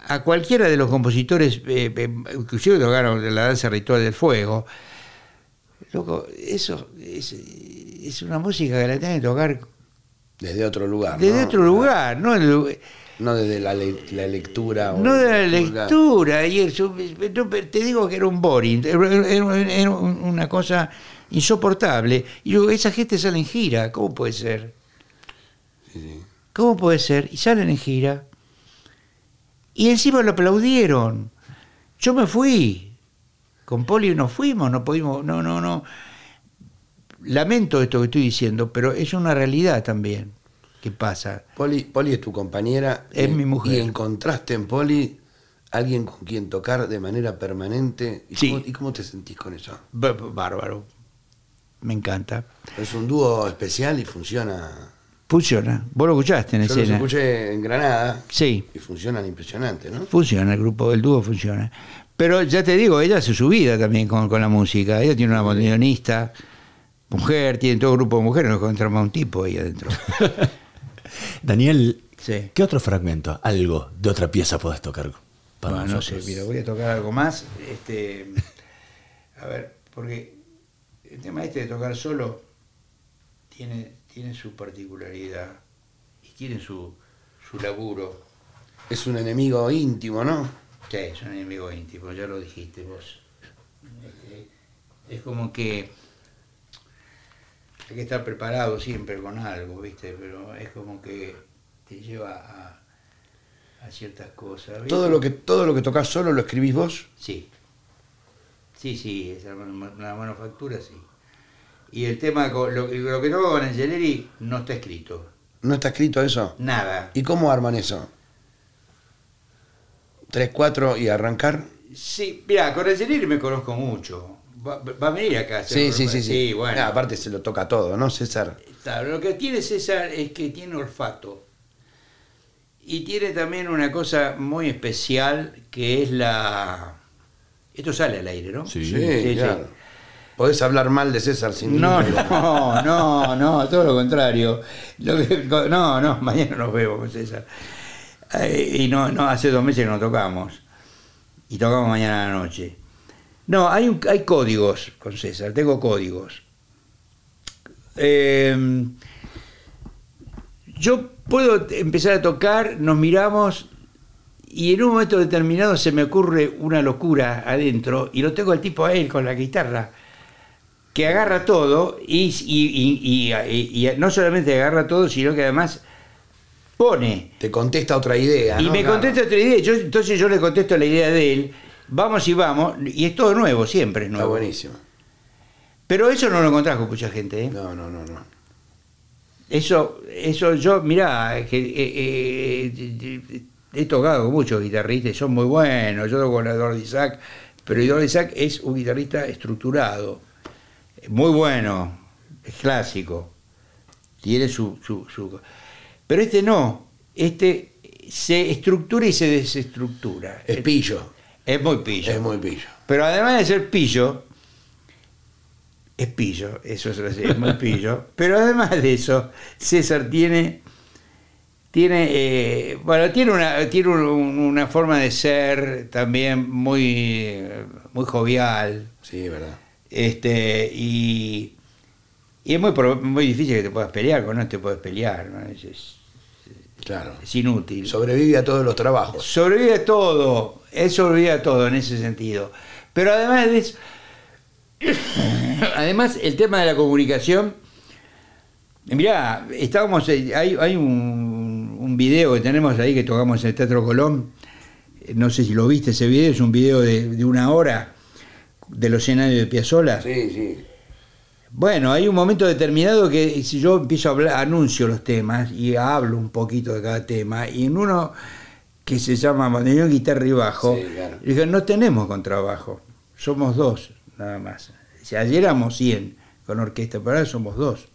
a cualquiera de los compositores, eh, eh, inclusive tocaron la danza ritual del fuego, Loco, eso es, una música que la tienen que tocar desde otro lugar. Desde otro lugar, no, no desde la, la lectura. no de la lectura. Y te digo que era un boring, era, una cosa insoportable. Y yo, esa gente sale en gira, ¿cómo puede ser? ¿Cómo puede ser? Y salen en gira. Y encima lo aplaudieron. Yo me fui. Con Poli no fuimos, no pudimos, no, no, no. Lamento esto que estoy diciendo, pero es una realidad también que pasa. Poli, Poli es tu compañera. Es mi mujer. Y encontraste en Poli alguien con quien tocar de manera permanente. ¿Y, sí. cómo, ¿y cómo te sentís con eso? Bárbaro. Me encanta. Es un dúo especial y funciona. Funciona. Vos lo escuchaste en Yo escena. Lo escuché en Granada. Sí. Y funcionan impresionante, ¿no? Funciona, el grupo del dúo funciona. Pero ya te digo, ella hace su vida también con, la música. Ella tiene una bandoneonista, mujer, tiene todo grupo de mujeres, nos encontramos un tipo ahí adentro. Daniel, ¿qué otro fragmento, algo de otra pieza puedes tocar para No sé, mira, voy a tocar algo más. Este, a ver, porque el tema este de tocar solo tiene, tiene su particularidad y tiene su, su laburo. Es un enemigo íntimo, ¿no? Sí, es un enemigo íntimo, ya lo dijiste vos. Es como que hay que estar preparado siempre con algo, ¿viste? Pero es como que te lleva a, ciertas cosas. ¿Todo lo, que, ¿Todo lo que tocas solo lo escribís vos? Sí. Sí, sí, es una manufactura, sí. Y el tema, lo, lo que toco con Angeleri no está escrito. ¿No está escrito eso? Nada. ¿Y cómo arman eso? ¿Tres, cuatro y arrancar? Sí, mira, con el me conozco mucho. Va, a venir acá. Sí, sí, sí, sí. bueno. Ah, aparte se lo toca todo, ¿no, César? lo que tiene César es que tiene olfato. Y tiene también una cosa muy especial que es la... Esto sale al aire, ¿no? Sí, sí, claro. Podés hablar mal de César sin No, no, no, no, todo lo contrario. no, no, mañana nos vemos con César. Eh, y no, hace dos meses que no tocamos. Y tocamos mañana a la noche. No, hay, hay códigos con César, tengo códigos. Em, yo puedo empezar a tocar, nos miramos y en un momento determinado se me ocurre una locura adentro y lo tengo al tipo a él con la guitarra que agarra todo y, y no solamente agarra todo, sino que además pone. Te contesta otra idea. Y me contesta otra idea. Yo, entonces yo le contesto la idea de él. Vamos y vamos. Y es todo nuevo, siempre es nuevo. Está buenísimo. Pero eso no lo encontrás con mucha gente. ¿eh? No, no, no, no. eso, eso yo, mirá, que, eh, eh, he tocado con muchos guitarristas son muy buenos. Yo toco con Eduardo Isaac, pero Eduardo Isaac es un guitarrista estructurado, muy bueno, es clásico, tiene su, su, Pero este no, este se estructura y se desestructura. Es pillo. Es muy pillo. Es muy pillo. Pero además de ser pillo, es pillo, eso es, es muy pillo. Pero además de eso, César tiene tiene eh, bueno tiene una tiene una forma de ser también muy muy jovial sí verdad este y, y es muy muy difícil que te puedas pelear con no te puedes pelear ¿no? es, claro. Es inútil. Sobrevive a todos los trabajos. Sobrevive a todo. Él sobrevive a todo en ese sentido. Pero además de eso además el tema de la comunicación Mirá, estábamos, hay, hay un, un, video que tenemos ahí que tocamos en el Teatro Colón, no sé si lo viste ese video, es un video de, una hora de los escenarios de Piazzolla. Sí, sí. Bueno, hay un momento determinado que si yo empiezo a hablar, anuncio los temas y hablo un poquito de cada tema, y en uno que se llama Bandoneón, Guitarra y Bajo, dije, no tenemos contrabajo, somos dos nada más. Si ayer éramos 100 con orquesta, pero ahora somos dos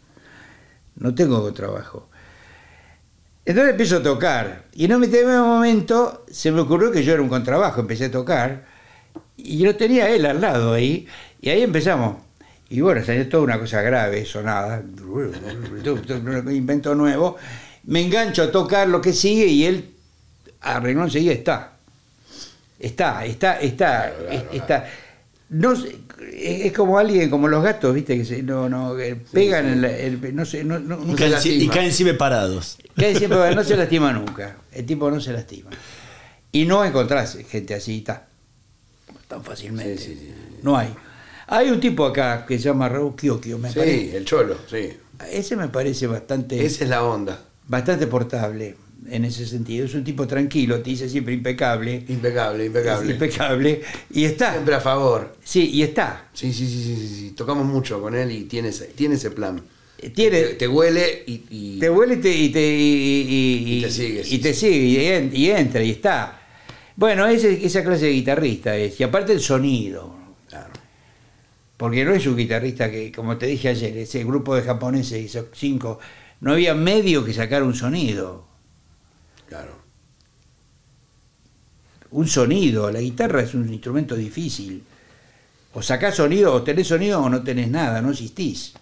no tengo trabajo. Entonces empiezo a tocar. Y en un momento se me ocurrió que yo era un contrabajo, empecé a tocar. Y yo tenía él al lado ahí. Y ahí empezamos. Y bueno, salió toda una cosa grave, sonada. invento nuevo. Me engancho a tocar lo que sigue y él arregló enseguida está. Está, está, está, está. No es como alguien como los gatos viste que se, no no pegan El, no sé no, no, y, caen, y, caen, siempre parados. Caen siempre no se lastima nunca. El tipo no se lastima. Y no encontrás gente así está. Tan fácilmente. No hay hay un tipo acá que se llama Raúl Kiokio me sí el cholo sí ese me parece bastante esa es la onda bastante portable en ese sentido. Es un tipo tranquilo, te dice siempre impecable. Impecable, impecable. Impecable. Y está. Siempre a favor. Sí, y está. Sí, sí, sí, sí, sí. Tocamos mucho con él y tiene ese, tiene ese plan. Eh, tiene, te, huele y, Te huele y te, y te, y, te sigue. Y te sigue y, entra y está. Bueno, ese, esa clase de guitarrista es. Y aparte el sonido. Porque no es un guitarrista que, como te dije ayer, ese grupo de japoneses, esos cinco, no había medio que sacar un sonido Claro. Un sonido, la guitarra es un instrumento difícil. O sacás sonido, o tenés sonido o no tenés nada, no existís.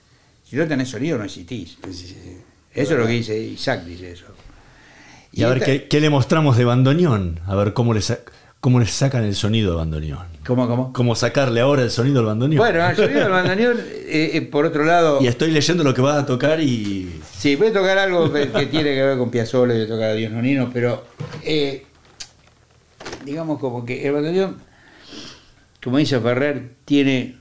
Si no tenés sonido, no existís. Eso es lo que dice Isaac, dice eso. Y, a ver, ¿qué, le mostramos de bandoneón? A ver cómo le, cómo le sacan el sonido de bandoneón. ¿Cómo, cómo? ¿Cómo sacarle ahora el sonido al bandoneón? Bueno, el sonido del bandoneón, eh, eh, por otro lado... Y estoy leyendo lo que vas a tocar y... Sí, voy a tocar algo que, tiene que ver con Piazzolla, voy a tocar a Dios Nonino, pero... Eh, digamos como que el bandoneón, como dice Ferrer, tiene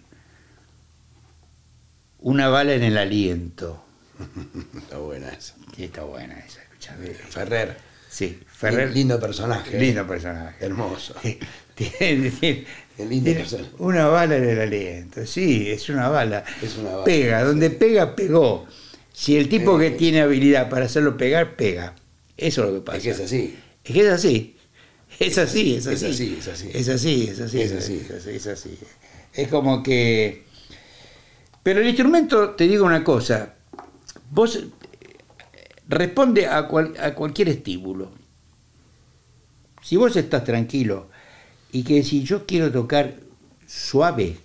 una bala en el aliento. está buena esa. Sí, está buena esa, escuchame. Ferrer. Sí, Ferrer. Lindo personaje. Lindo personaje. Hermoso. Tiene, una bala en el aliento. Sí, es una bala. Es una bala. Pega, donde pega, pegó. Si el tipo que tiene habilidad para hacerlo pegar, pega. Eso es lo que pasa. Es que es así. Es que es así. Es así, es así. Es así, es así. Es así, es así. Es así. Es así. Es como que. Pero el instrumento, te digo una cosa. Vos responde a, a cualquier estímulo. Si vos estás tranquilo y que si yo quiero tocar suave,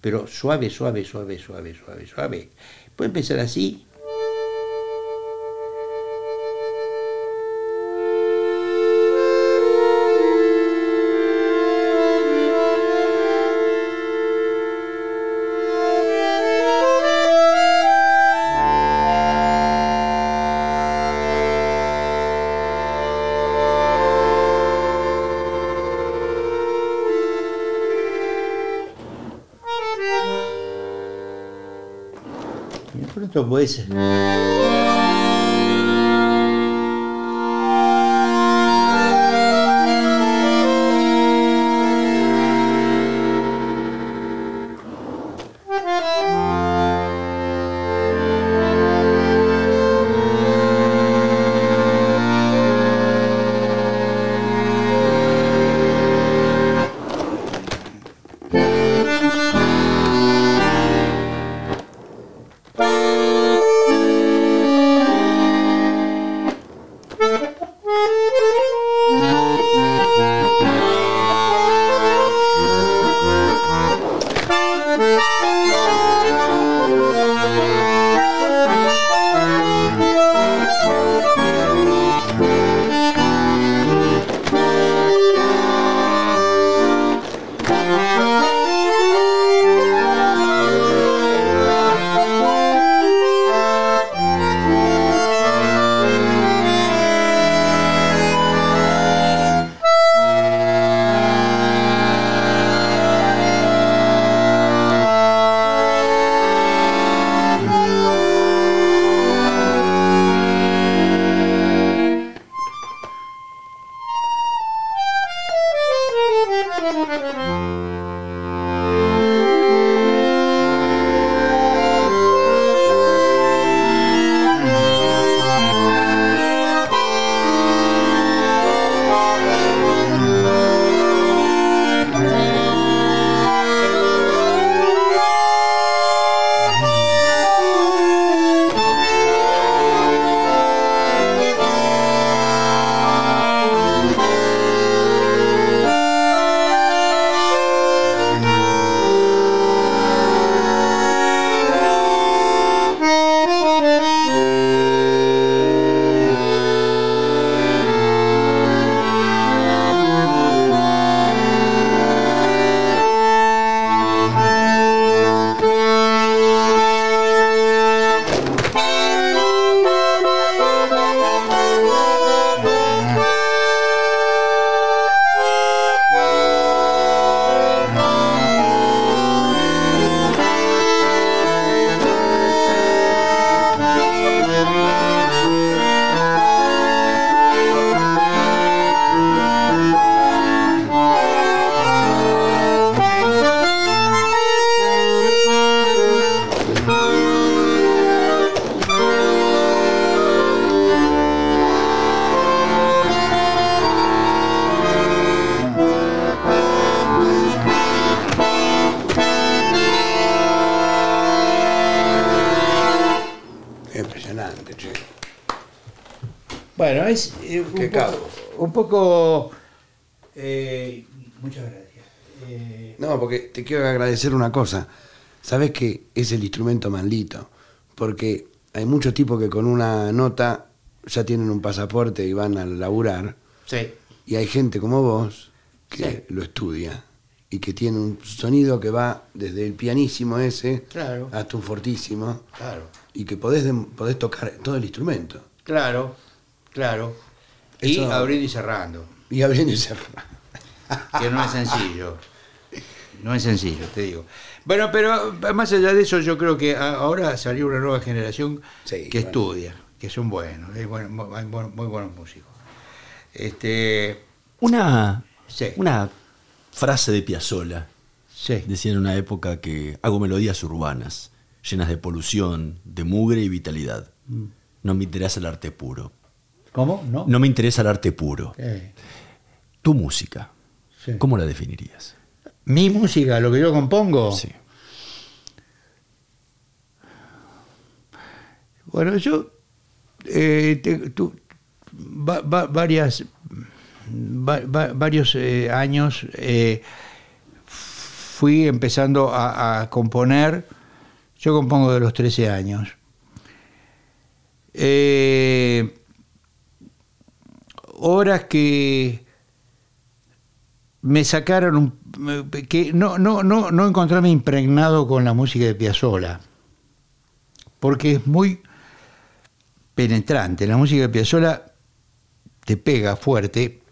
pero suave, suave, suave, suave, suave, suave, puede empezar así pues. es poco, eh, muchas gracias. Eh, no, porque te quiero agradecer una cosa. Sabes que es el instrumento maldito, porque hay muchos tipos que con una nota ya tienen un pasaporte y van a laburar. Sí. Y hay gente como vos que lo estudia y que tiene un sonido que va desde el pianísimo ese hasta un fortísimo. Claro. Y que podés, podés tocar todo el instrumento. Claro, claro. Y abriendo y cerrando. Y abriendo y cerrando. que no es sencillo. No es sencillo, te digo. Bueno, pero más allá de eso, yo creo que ahora salió una nueva generación que estudia, que son buenos, hay, muy, buenos músicos. Este, una, una frase de Piazzolla. Decía en una época que hago melodías urbanas, llenas de polución, de mugre y vitalidad. Mm. No me interesa el arte puro. ¿Cómo? No. No me interesa el arte puro. Tu música, ¿cómo la definirías? Mi música, lo que yo compongo. Sí. Bueno, yo eh, varias varios eh, años eh, fui empezando a, componer. Yo compongo de los 13 años. Horas que me sacaron un, que no, no, no, no encontrarme impregnado con la música de Piazzolla, porque es muy penetrante. La música de Piazzolla te pega fuerte,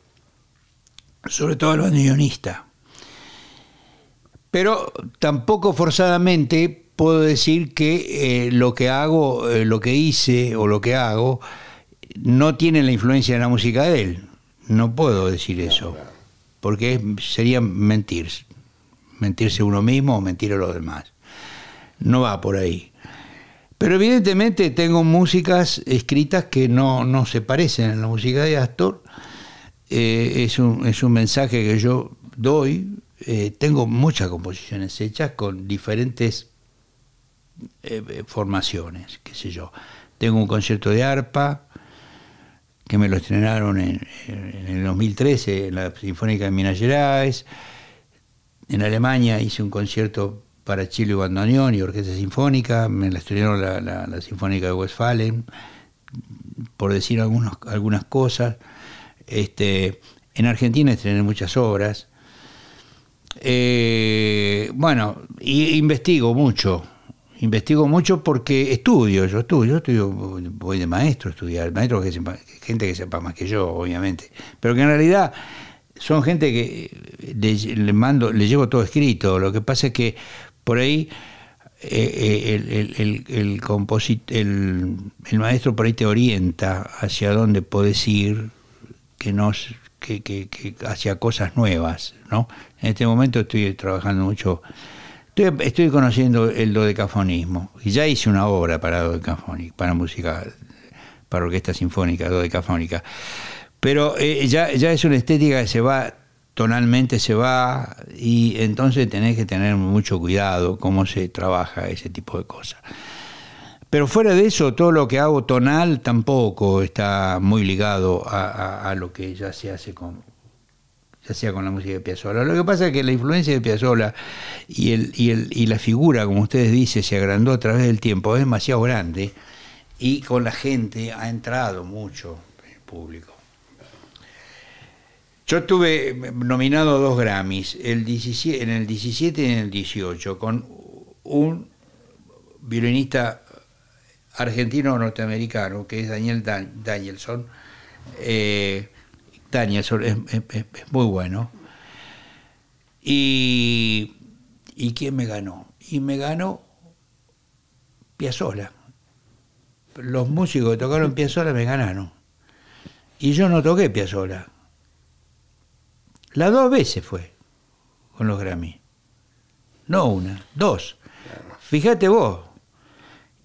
sobre todo al bandoneonista. Pero tampoco forzadamente puedo decir que eh, lo que hago, eh, lo que hice o lo que hago, no tiene la influencia de la música de él. No puedo decir eso porque sería mentir, mentirse uno mismo o mentir a los demás. No va por ahí. Pero evidentemente tengo músicas escritas que no, se parecen a la música de Astor. Eh, es, un, es, un, mensaje que yo doy. Eh, tengo muchas composiciones hechas con diferentes eh, formaciones, qué sé yo. Tengo un concierto de arpa, que me lo estrenaron en, el 2013 en la Sinfónica de Minas Gerais. En Alemania hice un concierto para Chile y Bandoneón y Orquesta Sinfónica, me la estrenaron la, Sinfónica de Westfalen, por decir algunos, algunas cosas. Este, en Argentina estrené muchas obras. Eh, bueno, y investigo mucho, investigo mucho porque estudio, yo estudio, yo estudio, voy de maestro a estudiar, maestro que sepa, gente que sepa más que yo, obviamente, pero que en realidad son gente que le, mando, le llevo todo escrito, lo que pasa es que por ahí eh, eh, el, el, el, maestro por ahí te orienta hacia dónde puedes ir, que nos, que, que, que hacia cosas nuevas, ¿no? En este momento estoy trabajando mucho Estoy, conociendo el dodecafonismo y ya hice una obra para dodecafónica, para música, para orquesta sinfónica dodecafónica. Pero eh, ya, ya es una estética que se va, tonalmente se va, y entonces tenés que tener mucho cuidado cómo se trabaja ese tipo de cosas. Pero fuera de eso, todo lo que hago tonal tampoco está muy ligado a lo que ya se hace con, ya sea con la música de Piazzolla. Lo que pasa es que la influencia de Piazzolla y, el, y, el, y la figura, como ustedes dicen, se agrandó a través del tiempo, es demasiado grande y con la gente ha entrado mucho el público. Yo estuve nominado a dos Grammys, el 17, en el 17 y en el 18, con un violinista argentino-norteamericano, que es Daniel Danielson, eh, Es, muy bueno. Y, ¿Y quién me ganó? Y me ganó Piazzola. Los músicos que tocaron Piazzola me ganaron. Y yo no toqué Piazzola. Las dos veces fue con los Grammy. No una, dos. Fíjate vos,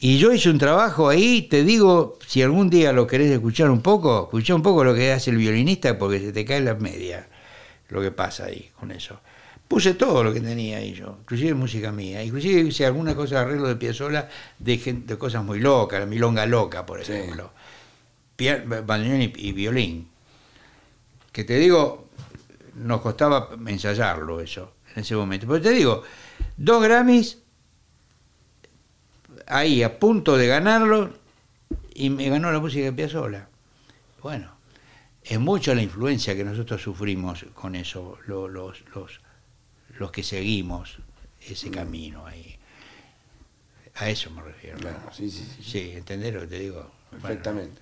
y yo hice un trabajo ahí, te digo, si algún día lo querés escuchar un poco, escucha un poco lo que hace el violinista porque se te cae la media lo que pasa ahí con eso. Puse todo lo que tenía ahí yo, inclusive música mía, inclusive hice alguna cosa de arreglo de Piazzolla de, de cosas muy locas, la milonga loca, por ejemplo. pia- bandoneón y, y violín. Que te digo, nos costaba ensayarlo eso en ese momento. Pero te digo, dos Grammys ahí a punto de ganarlo y me ganó la música de Piazzolla. Bueno, es mucho la influencia que nosotros sufrimos con eso, lo- los, los, los que seguimos ese camino ahí. A eso me refiero. ¿no? Claro, sí, sí, sí. Sí, ¿entendés lo que te digo? Bueno, Perfectamente.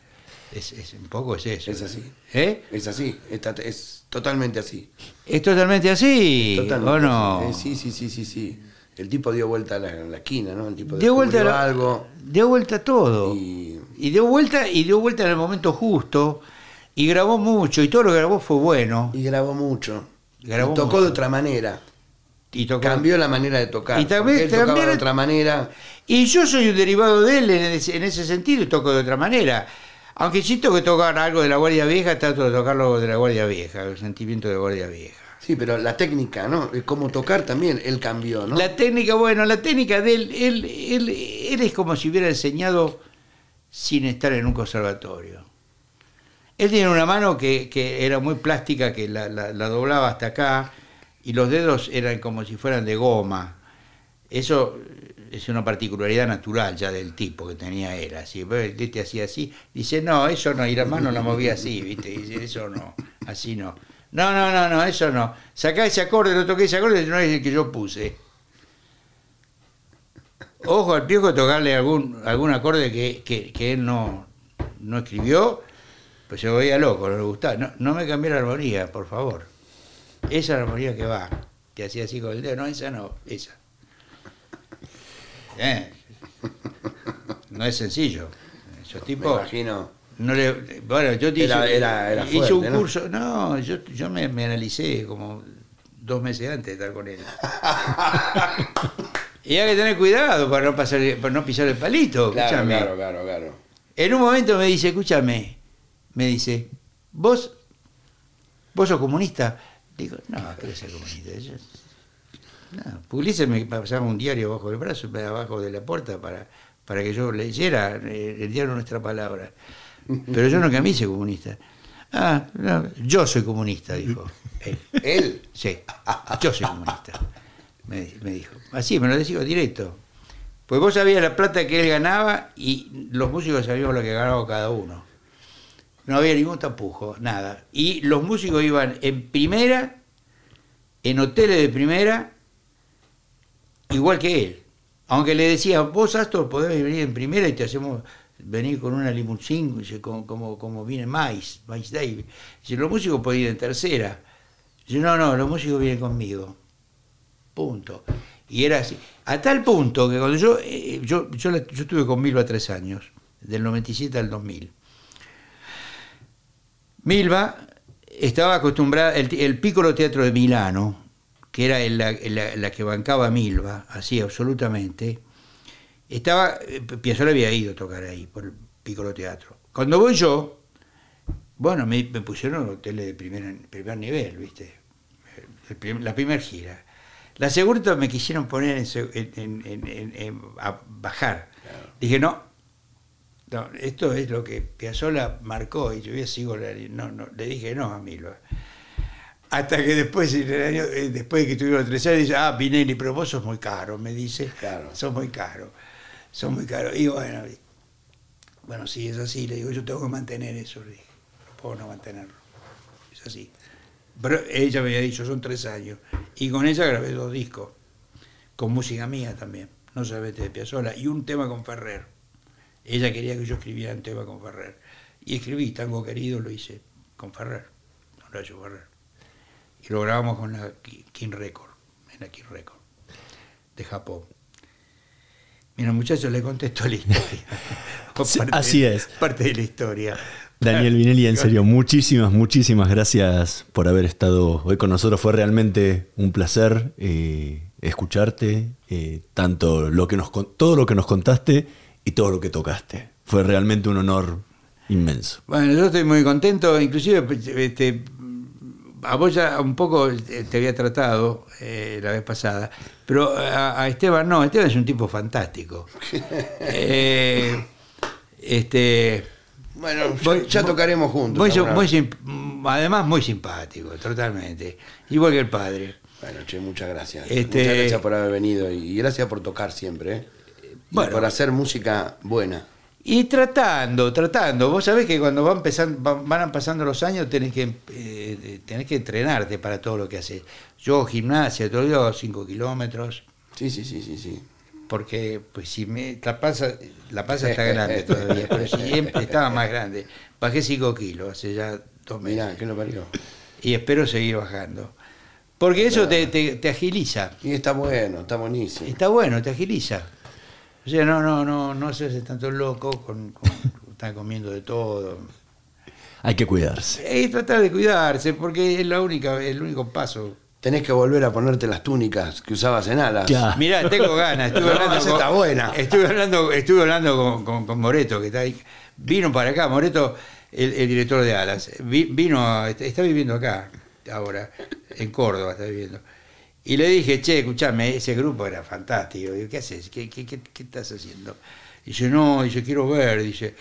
es, es- un poco es eso. Es así. ¿Eh? Es así, está- es totalmente así. ¿Es totalmente así? Totalmente ¿O no? así. Eh, sí, sí, sí, sí, sí. El tipo dio vuelta a la, a la esquina, ¿no? El tipo dio vuelta la- algo. dio vuelta todo Y- y dio vuelta y dio vuelta en el momento justo y grabó mucho y todo lo que grabó fue bueno Y grabó mucho. Grabó y tocó mucho. de otra manera. y tocó Cambió la manera de tocar. Y también- él tocaba también- de otra manera. y yo soy un derivado de él en ese, en ese sentido y toco de otra manera aunque si tengo que tocar algo de la guardia vieja trato de tocarlo de la guardia vieja el sentimiento de guardia vieja Sí, pero la técnica, ¿no? Es Como tocar también, él cambió, ¿no? La técnica, bueno, la técnica de él, él, él, él es como si hubiera enseñado sin estar en un conservatorio. Él tiene una mano que, que era muy plástica, que la, la- la doblaba hasta acá, y los dedos eran como si fueran de goma. Eso es una particularidad natural ya del tipo que tenía él, así. Ve, Este hacía así, dice, no, eso no, y la mano la movía así, ¿viste? Dice, eso no, así no. No, no, no, no, eso no. Sacá ese acorde, no toqué ese acorde, no es el que yo puse. Ojo al piojo tocarle algún, algún acorde que, que- que él no, no escribió, pues se veía loco, no le gustaba. No, no me cambié la armonía, por favor. Esa armonía que va, que hacía así con el dedo, no, esa no, esa. Eh, No es sencillo. Esos Me tipos. imagino. No le, bueno, yo te Era- hice, era- era hice un curso. No, yo, yo me, me analicé como dos meses antes de estar con él. y hay que tener cuidado para no, pasar, para no pisar el palito. Claro, escúchame. claro, claro, claro. En un momento me dice, escúchame, me dice, vos, vos sos comunista. Digo, no, ¿qué ser comunista? Yo- no, Pugliese me pasaba un diario bajo el brazo, abajo de la puerta para, para que yo leyera eh, el diario Nuestra Palabra. Pero yo no cambié comunista. Ah, no, yo soy comunista, dijo él. Él. Sí, yo soy comunista, me, me dijo. Así, me lo decía directo. Pues vos sabías la plata que él ganaba y los músicos sabíamos lo que ganaba cada uno. No había ningún tapujo, nada. Y los músicos iban en primera, en hoteles de primera, igual que él. Aunque le decía, vos Astor podés venir en primera y te hacemos venir con una limusín, como, como, viene Miles, Miles Davis. Dice, los músicos pueden ir en tercera. Dice, no, no, los músicos vienen conmigo. Punto. Y era así. A tal punto que cuando yo, eh, yo, yo, la- yo estuve con Milva tres años, del 97 al 2000. Milva estaba acostumbrada, el, el Piccolo Teatro de Milano, que era la, la- la que bancaba Milva, así absolutamente, estaba, eh, Piazzolla había ido a tocar ahí, por el Piccolo Teatro. Cuando voy yo, bueno, me, me pusieron hoteles de primer, primer nivel, ¿viste? El prim- la primera gira. La segunda me quisieron poner en, a bajar. Dije, no, no, esto es lo que Piazzolla marcó y yo ya sigo, la- no, no, le dije no a Milva. Hasta que después, en el año, eh, después de que tuvieron tres años, dice, ah, Vinelli, pero vos sos muy caro, me dice. Claro. Sos muy caro, sos muy caro. Y bueno, bueno, sí, es así, le digo, yo tengo que mantener eso, le dije, no puedo no mantenerlo. Es así. Pero ella me había dicho, son tres años. Y con ella grabé dos discos, con música mía también, no solamente de Piazzolla, y un tema con Ferrer. Ella quería que yo escribiera un tema con Ferrer. Y escribí, Tango Querido lo hice con Ferrer, con Rayo Ferrer. Y lo grabamos con la Ki- King Record, en la King Record, de Japón. Mira, muchachos, le contesto la historia. Así es. Parte de la historia. Daniel Vinelli, en serio, muchísimas, muchísimas gracias por haber estado hoy con nosotros. Fue realmente un placer eh, escucharte, eh, tanto lo que nos, todo lo que nos contaste y todo lo que tocaste. Fue realmente un honor inmenso. Bueno, yo estoy muy contento, inclusive este, a vos ya un poco te había tratado eh, la vez pasada, pero a, a Esteban no, Esteban es un tipo fantástico. Eh, este, Bueno, ya, ya tocaremos juntos. Muy, muy además muy simpático, totalmente. Igual que el padre. Bueno, che, muchas gracias. Este- Muchas gracias por haber venido y gracias por tocar siempre. ¿eh? Y por hacer música buena. Y tratando, tratando. Vos sabés que cuando van, empezando, van, van pasando los años tenés que, eh, tenés que entrenarte para todo lo que haces. Yo gimnasia, todo yo 5 kilómetros, Sí, sí, sí, sí, sí. porque pues si me la panza, la panza está grande todavía, pero siempre estaba más grande. Bajé 5 kilos hace ya dos meses. Mirá, ¿qué lo parió? Y espero seguir bajando. Porque eso te, te- te agiliza. Y está bueno, está buenísimo. Está bueno, te agiliza. O sea, no, no, no, no se hace tanto loco con, con estar comiendo de todo. Hay que cuidarse. Y tratar de cuidarse, porque es la única, el único paso. Tenés que volver a ponerte las túnicas que usabas en alas. Claro. Mirá, tengo ganas. Estuve No, hablando con, está buena. Estuve hablando, estuve hablando con, con- con Moreto, que está ahí. Vino para acá, Moreto, el, el director de Alas. Vi- vino, está viviendo acá ahora, en Córdoba está viviendo. Y le dije, che, escuchame, ese grupo era fantástico. Digo, ¿qué haces? ¿Qué, qué, qué- qué estás haciendo? Dice, no, dice, quiero ver, dice.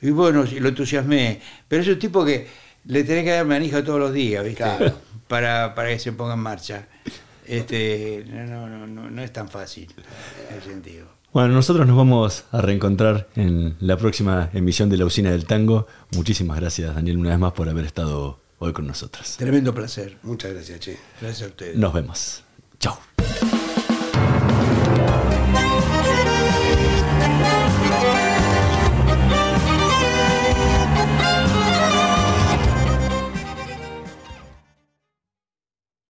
Y bueno, lo entusiasmé. Pero es un tipo que le tenés que dar manija todos los días, ¿viste? Claro. Para, para que se ponga en marcha. Este, no, no, no, no, no es tan fácil en ese sentido. Bueno, nosotros nos vamos a reencontrar en la próxima emisión de La Usina del Tango. Muchísimas gracias, Daniel, una vez más por haber estado hoy con nosotros. Tremendo placer. Muchas gracias, che. Gracias a ustedes. Nos vemos. Chao.